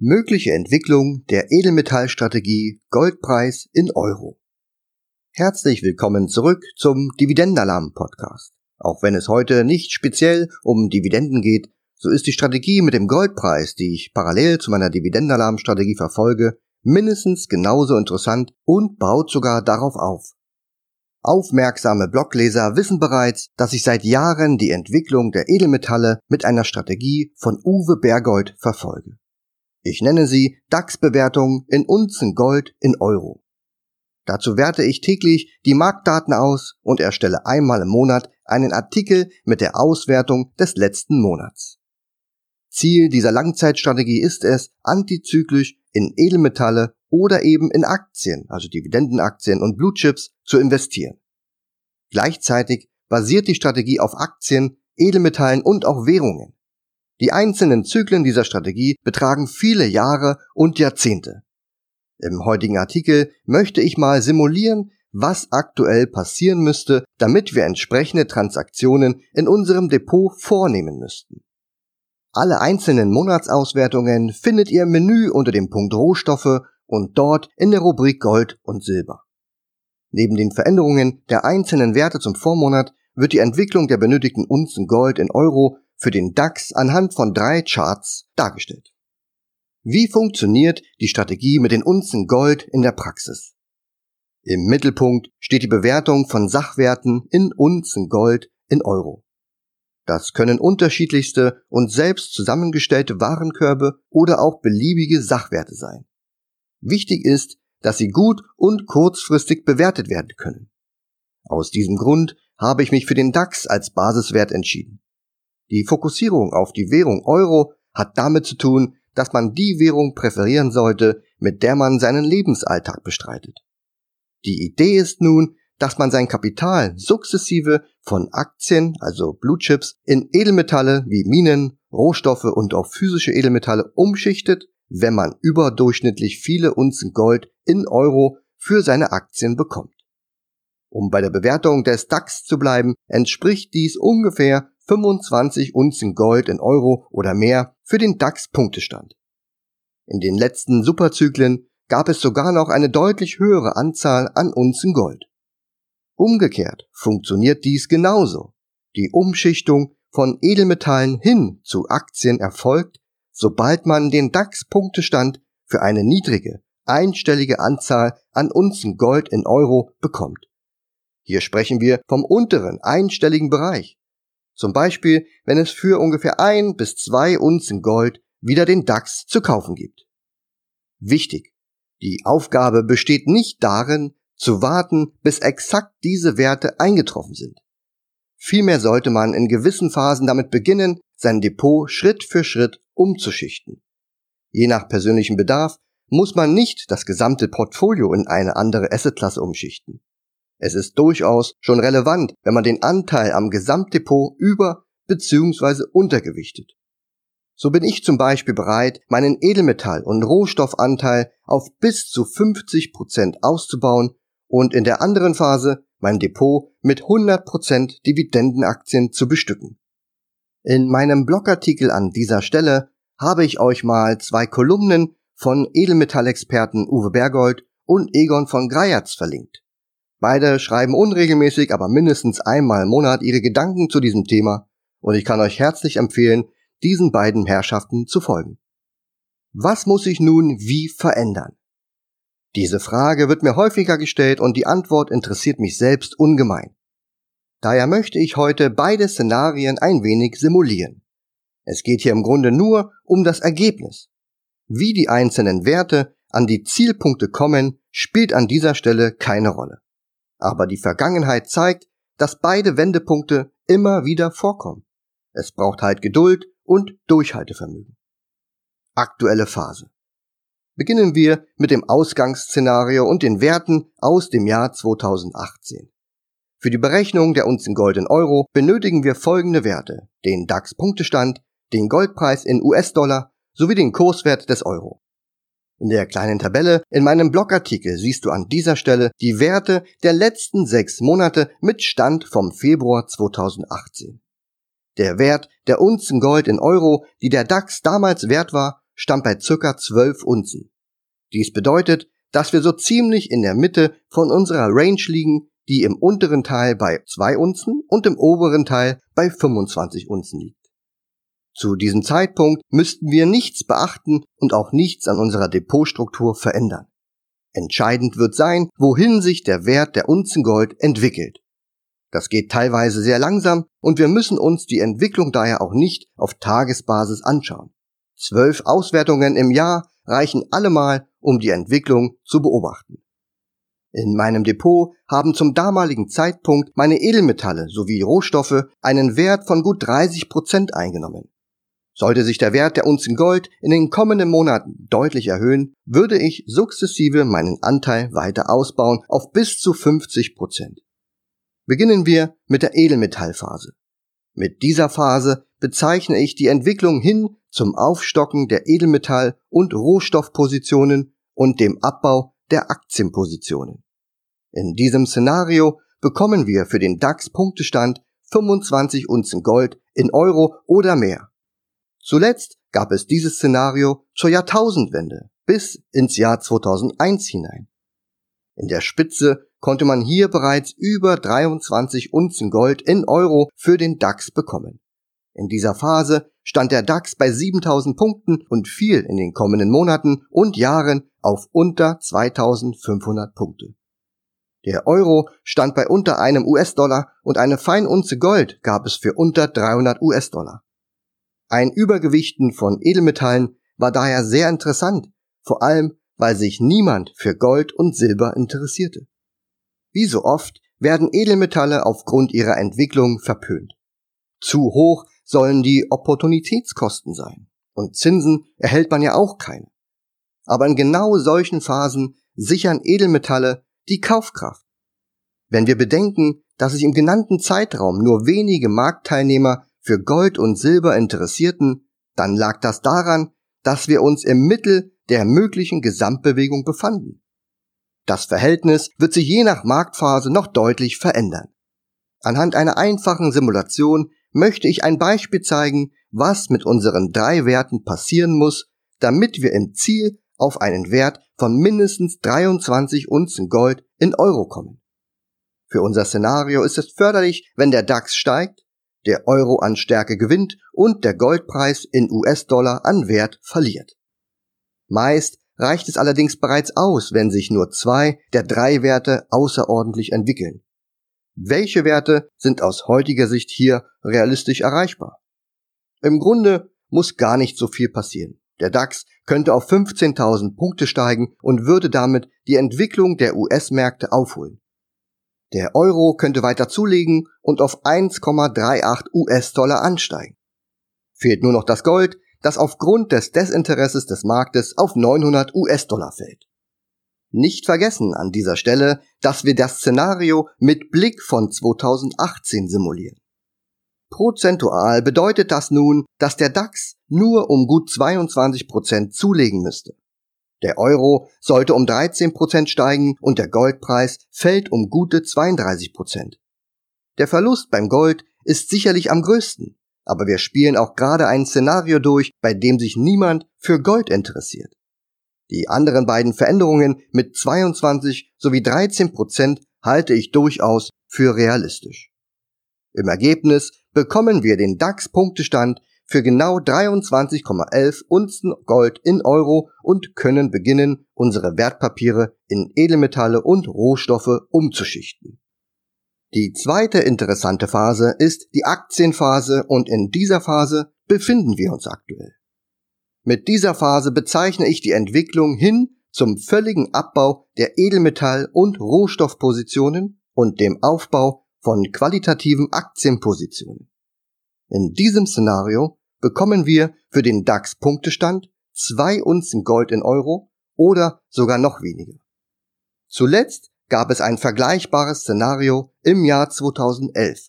Mögliche Entwicklung der Edelmetallstrategie Goldpreis in Euro. Herzlich willkommen zurück zum Dividendenalarm Podcast. Auch wenn es heute nicht speziell um Dividenden geht, so ist die Strategie mit dem Goldpreis, die ich parallel zu meiner Dividendenalarm-Strategie verfolge, mindestens genauso interessant und baut sogar darauf auf. Aufmerksame Blogleser wissen bereits, dass ich seit Jahren die Entwicklung der Edelmetalle mit einer Strategie von Uwe Bergold verfolge. Ich nenne sie DAX-Bewertung in Unzen Gold in Euro. Dazu werte ich täglich die Marktdaten aus und erstelle einmal im Monat einen Artikel mit der Auswertung des letzten Monats. Ziel dieser Langzeitstrategie ist es, antizyklisch in Edelmetalle oder eben in Aktien, also Dividendenaktien und Blue Chips, zu investieren. Gleichzeitig basiert die Strategie auf Aktien, Edelmetallen und auch Währungen. Die einzelnen Zyklen dieser Strategie betragen viele Jahre und Jahrzehnte. Im heutigen Artikel möchte ich mal simulieren, was aktuell passieren müsste, damit wir entsprechende Transaktionen in unserem Depot vornehmen müssten. Alle einzelnen Monatsauswertungen findet ihr im Menü unter dem Punkt Rohstoffe und dort in der Rubrik Gold und Silber. Neben den Veränderungen der einzelnen Werte zum Vormonat wird die Entwicklung der benötigten Unzen Gold in Euro für den DAX anhand von drei Charts dargestellt. Wie funktioniert die Strategie mit den Unzen Gold in der Praxis? Im Mittelpunkt steht die Bewertung von Sachwerten in Unzen Gold in Euro. Das können unterschiedlichste und selbst zusammengestellte Warenkörbe oder auch beliebige Sachwerte sein. Wichtig ist, dass sie gut und kurzfristig bewertet werden können. Aus diesem Grund habe ich mich für den DAX als Basiswert entschieden. Die Fokussierung auf die Währung Euro hat damit zu tun, dass man die Währung präferieren sollte, mit der man seinen Lebensalltag bestreitet. Die Idee ist nun, dass man sein Kapital sukzessive von Aktien, also Blue Chips, in Edelmetalle wie Minen, Rohstoffe und auch physische Edelmetalle umschichtet, wenn man überdurchschnittlich viele Unzen Gold in Euro für seine Aktien bekommt. Um bei der Bewertung des DAX zu bleiben, entspricht dies ungefähr 25 Unzen Gold in Euro oder mehr für den DAX-Punktestand. In den letzten Superzyklen gab es sogar noch eine deutlich höhere Anzahl an Unzen Gold. Umgekehrt funktioniert dies genauso. Die Umschichtung von Edelmetallen hin zu Aktien erfolgt, sobald man den DAX-Punktestand für eine niedrige, einstellige Anzahl an Unzen Gold in Euro bekommt. Hier sprechen wir vom unteren einstelligen Bereich. Zum Beispiel, wenn es für ungefähr ein bis zwei Unzen Gold wieder den DAX zu kaufen gibt. Wichtig. Die Aufgabe besteht nicht darin, zu warten, bis exakt diese Werte eingetroffen sind. Vielmehr sollte man in gewissen Phasen damit beginnen, sein Depot Schritt für Schritt umzuschichten. Je nach persönlichem Bedarf muss man nicht das gesamte Portfolio in eine andere Assetklasse umschichten. Es ist durchaus schon relevant, wenn man den Anteil am Gesamtdepot über bzw. untergewichtet. So bin ich zum Beispiel bereit, meinen Edelmetall- und Rohstoffanteil auf bis zu 50 Prozent auszubauen und in der anderen Phase mein Depot mit 100% Dividendenaktien zu bestücken. In meinem Blogartikel an dieser Stelle habe ich euch mal zwei Kolumnen von Edelmetallexperten Uwe Bergold und Egon von Greyerz verlinkt. Beide schreiben unregelmäßig, aber mindestens einmal im Monat ihre Gedanken zu diesem Thema und ich kann euch herzlich empfehlen, diesen beiden Herrschaften zu folgen. Was muss sich nun wie verändern? Diese Frage wird mir häufiger gestellt und die Antwort interessiert mich selbst ungemein. Daher möchte ich heute beide Szenarien ein wenig simulieren. Es geht hier im Grunde nur um das Ergebnis. Wie die einzelnen Werte an die Zielpunkte kommen, spielt an dieser Stelle keine Rolle. Aber die Vergangenheit zeigt, dass beide Wendepunkte immer wieder vorkommen. Es braucht halt Geduld und Durchhaltevermögen. Aktuelle Phase. Beginnen wir mit dem Ausgangsszenario und den Werten aus dem Jahr 2018. Für die Berechnung der Unzen Gold in Euro benötigen wir folgende Werte. Den DAX-Punktestand, den Goldpreis in US-Dollar sowie den Kurswert des Euro. In der kleinen Tabelle in meinem Blogartikel siehst du an dieser Stelle die Werte der letzten sechs Monate mit Stand vom Februar 2018. Der Wert der Unzen Gold in Euro, die der DAX damals wert war, stand bei circa 12 Unzen. Dies bedeutet, dass wir so ziemlich in der Mitte von unserer Range liegen, die im unteren Teil bei 2 Unzen und im oberen Teil bei 25 Unzen liegt. Zu diesem Zeitpunkt müssten wir nichts beachten und auch nichts an unserer Depotstruktur verändern. Entscheidend wird sein, wohin sich der Wert der Unzen Gold entwickelt. Das geht teilweise sehr langsam und wir müssen uns die Entwicklung daher auch nicht auf Tagesbasis anschauen. Zwölf Auswertungen im Jahr reichen allemal, um die Entwicklung zu beobachten. In meinem Depot haben zum damaligen Zeitpunkt meine Edelmetalle sowie Rohstoffe einen Wert von gut 30 Prozent eingenommen. Sollte sich der Wert der Unzen Gold in den kommenden Monaten deutlich erhöhen, würde ich sukzessive meinen Anteil weiter ausbauen auf bis zu 50 Prozent. Beginnen wir mit der Edelmetallphase. Mit dieser Phase bezeichne ich die Entwicklung hin zum Aufstocken der Edelmetall- und Rohstoffpositionen und dem Abbau der Aktienpositionen. In diesem Szenario bekommen wir für den DAX-Punktestand 25 Unzen Gold in Euro oder mehr. Zuletzt gab es dieses Szenario zur Jahrtausendwende bis ins Jahr 2001 hinein. In der Spitze konnte man hier bereits über 23 Unzen Gold in Euro für den DAX bekommen. In dieser Phase stand der DAX bei 7000 Punkten und fiel in den kommenden Monaten und Jahren auf unter 2500 Punkte. Der Euro stand bei unter einem US-Dollar und eine Feinunze Gold gab es für unter 300 US-Dollar. Ein Übergewichten von Edelmetallen war daher sehr interessant, vor allem weil sich niemand für Gold und Silber interessierte. Wie so oft werden Edelmetalle aufgrund ihrer Entwicklung verpönt. Zu hoch sollen die Opportunitätskosten sein. Und Zinsen erhält man ja auch keine. Aber in genau solchen Phasen sichern Edelmetalle die Kaufkraft. Wenn wir bedenken, dass sich im genannten Zeitraum nur wenige Marktteilnehmer für Gold und Silber interessierten, dann lag das daran, dass wir uns im Mittel der möglichen Gesamtbewegung befanden. Das Verhältnis wird sich je nach Marktphase noch deutlich verändern. Anhand einer einfachen Simulation möchte ich ein Beispiel zeigen, was mit unseren drei Werten passieren muss, damit wir im Ziel auf einen Wert von mindestens 23 Unzen Gold in Euro kommen. Für unser Szenario ist es förderlich, wenn der DAX steigt, der Euro an Stärke gewinnt und der Goldpreis in US-Dollar an Wert verliert. Meist reicht es allerdings bereits aus, wenn sich nur zwei der drei Werte außerordentlich entwickeln. Welche Werte sind aus heutiger Sicht hier realistisch erreichbar? Im Grunde muss gar nicht so viel passieren. Der DAX könnte auf 15.000 Punkte steigen und würde damit die Entwicklung der US-Märkte aufholen. Der Euro könnte weiter zulegen und auf 1,38 US-Dollar ansteigen. Fehlt nur noch das Gold, das aufgrund des Desinteresses des Marktes auf 900 US-Dollar fällt. Nicht vergessen an dieser Stelle, dass wir das Szenario mit Blick von 2018 simulieren. Prozentual bedeutet das nun, dass der DAX nur um gut 22 Prozent zulegen müsste. Der Euro sollte um 13 Prozent steigen und der Goldpreis fällt um gute 32 Prozent. Der Verlust beim Gold ist sicherlich am größten, aber wir spielen auch gerade ein Szenario durch, bei dem sich niemand für Gold interessiert. Die anderen beiden Veränderungen mit 22 sowie 13 Prozent halte ich durchaus für realistisch. Im Ergebnis bekommen wir den DAX-Punktestand für genau 23,11 Unzen Gold in Euro und können beginnen, unsere Wertpapiere in Edelmetalle und Rohstoffe umzuschichten. Die zweite interessante Phase ist die Aktienphase und in dieser Phase befinden wir uns aktuell. Mit dieser Phase bezeichne ich die Entwicklung hin zum völligen Abbau der Edelmetall- und Rohstoffpositionen und dem Aufbau von qualitativen Aktienpositionen. In diesem Szenario bekommen wir für den DAX-Punktestand zwei Unzen Gold in Euro oder sogar noch weniger. Zuletzt gab es ein vergleichbares Szenario im Jahr 2011.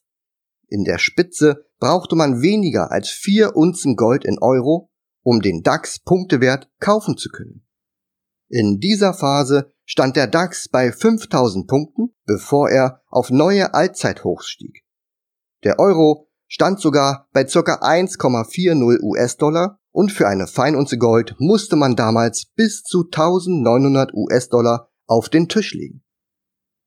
In der Spitze brauchte man weniger als vier Unzen Gold in Euro, um den DAX-Punktewert kaufen zu können. In dieser Phase stand der DAX bei 5000 Punkten, bevor er auf neue Allzeithochs stieg. Der Euro stand sogar bei ca. 1,40 US-Dollar und für eine Feinunze Gold musste man damals bis zu 1900 US-Dollar auf den Tisch legen.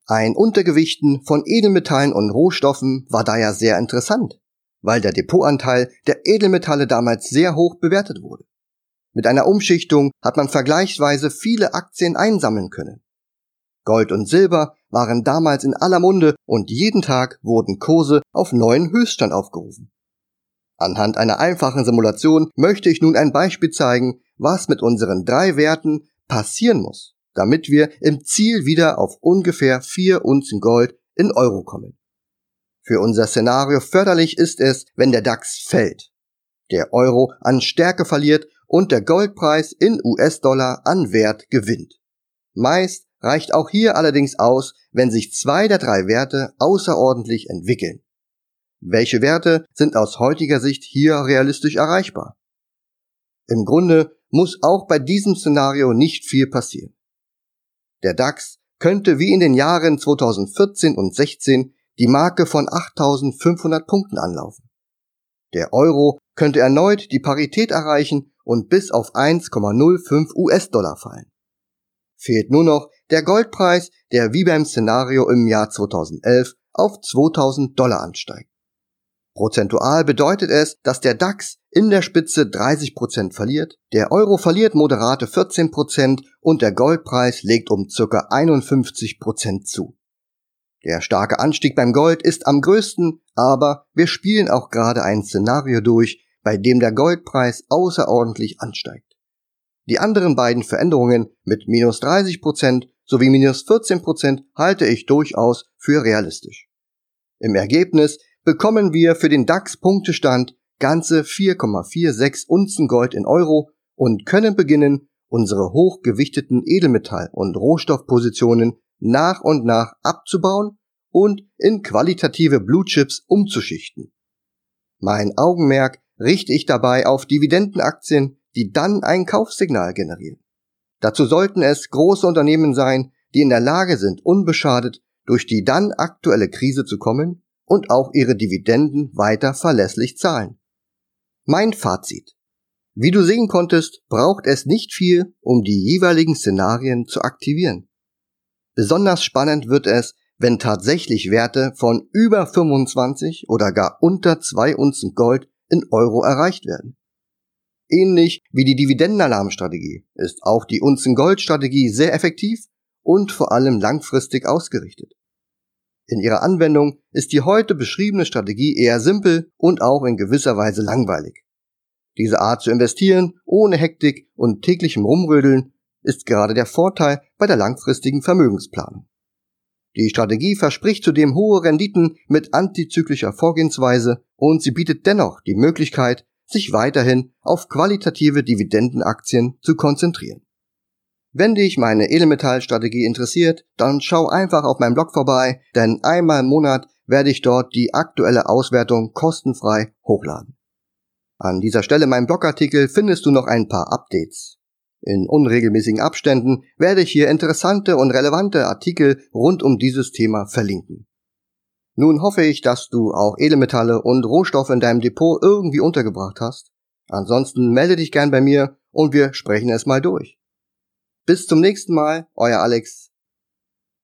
Ein Untergewichten von Edelmetallen und Rohstoffen war daher sehr interessant, weil der Depotanteil der Edelmetalle damals sehr hoch bewertet wurde. Mit einer Umschichtung hat man vergleichsweise viele Aktien einsammeln können. Gold und Silber waren damals in aller Munde und jeden Tag wurden Kurse auf neuen Höchststand aufgerufen. Anhand einer einfachen Simulation möchte ich nun ein Beispiel zeigen, was mit unseren drei Werten passieren muss, damit wir im Ziel wieder auf ungefähr vier Unzen Gold in Euro kommen. Für unser Szenario förderlich ist es, wenn der DAX fällt, der Euro an Stärke verliert und der Goldpreis in US-Dollar an Wert gewinnt. Meist reicht auch hier allerdings aus, wenn sich zwei der drei Werte außerordentlich entwickeln. Welche Werte sind aus heutiger Sicht hier realistisch erreichbar? Im Grunde muss auch bei diesem Szenario nicht viel passieren. Der DAX könnte wie in den Jahren 2014 und 16 die Marke von 8500 Punkten anlaufen. Der Euro könnte erneut die Parität erreichen und bis auf 1,05 US-Dollar fallen. Fehlt nur noch der Goldpreis, der wie beim Szenario im Jahr 2011 auf 2000 Dollar ansteigt. Prozentual bedeutet es, dass der DAX in der Spitze 30% verliert, der Euro verliert moderate 14% und der Goldpreis legt um ca. 51% zu. Der starke Anstieg beim Gold ist am größten, aber wir spielen auch gerade ein Szenario durch, bei dem der Goldpreis außerordentlich ansteigt. Die anderen beiden Veränderungen mit minus 30% sowie minus 14% halte ich durchaus für realistisch. Im Ergebnis bekommen wir für den DAX-Punktestand ganze 4,46 Unzen Gold in Euro und können beginnen, unsere hochgewichteten Edelmetall- und Rohstoffpositionen nach und nach abzubauen und in qualitative Blue Chips umzuschichten. Mein Augenmerk richte ich dabei auf Dividendenaktien, die dann ein Kaufsignal generieren. Dazu sollten es große Unternehmen sein, die in der Lage sind, unbeschadet durch die dann aktuelle Krise zu kommen und auch ihre Dividenden weiter verlässlich zahlen. Mein Fazit. Wie du sehen konntest, braucht es nicht viel, um die jeweiligen Szenarien zu aktivieren. Besonders spannend wird es, wenn tatsächlich Werte von über 25 oder gar unter 2 Unzen Gold in Euro erreicht werden. Ähnlich wie die Dividendenalarmstrategie ist auch die Unzen-Gold-Strategie sehr effektiv und vor allem langfristig ausgerichtet. In ihrer Anwendung ist die heute beschriebene Strategie eher simpel und auch in gewisser Weise langweilig. Diese Art zu investieren, ohne Hektik und täglichem Rumrödeln, ist gerade der Vorteil bei der langfristigen Vermögensplanung. Die Strategie verspricht zudem hohe Renditen mit antizyklischer Vorgehensweise und sie bietet dennoch die Möglichkeit, sich weiterhin auf qualitative Dividendenaktien zu konzentrieren. Wenn dich meine Edelmetallstrategie interessiert, dann schau einfach auf meinem Blog vorbei, denn einmal im Monat werde ich dort die aktuelle Auswertung kostenfrei hochladen. An dieser Stelle meinem Blogartikel findest du noch ein paar Updates. In unregelmäßigen Abständen werde ich hier interessante und relevante Artikel rund um dieses Thema verlinken. Nun hoffe ich, dass du auch Edelmetalle und Rohstoffe in deinem Depot irgendwie untergebracht hast. Ansonsten melde dich gern bei mir und wir sprechen es mal durch. Bis zum nächsten Mal, euer Alex.